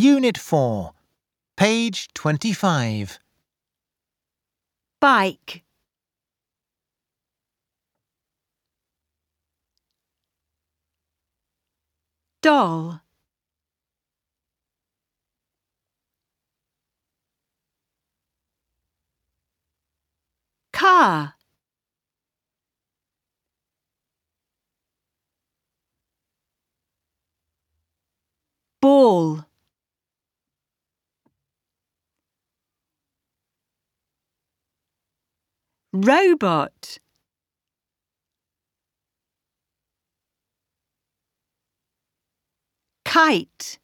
Unit 4, page 25. Bike. Doll. Car. Ball. Robot. Kite.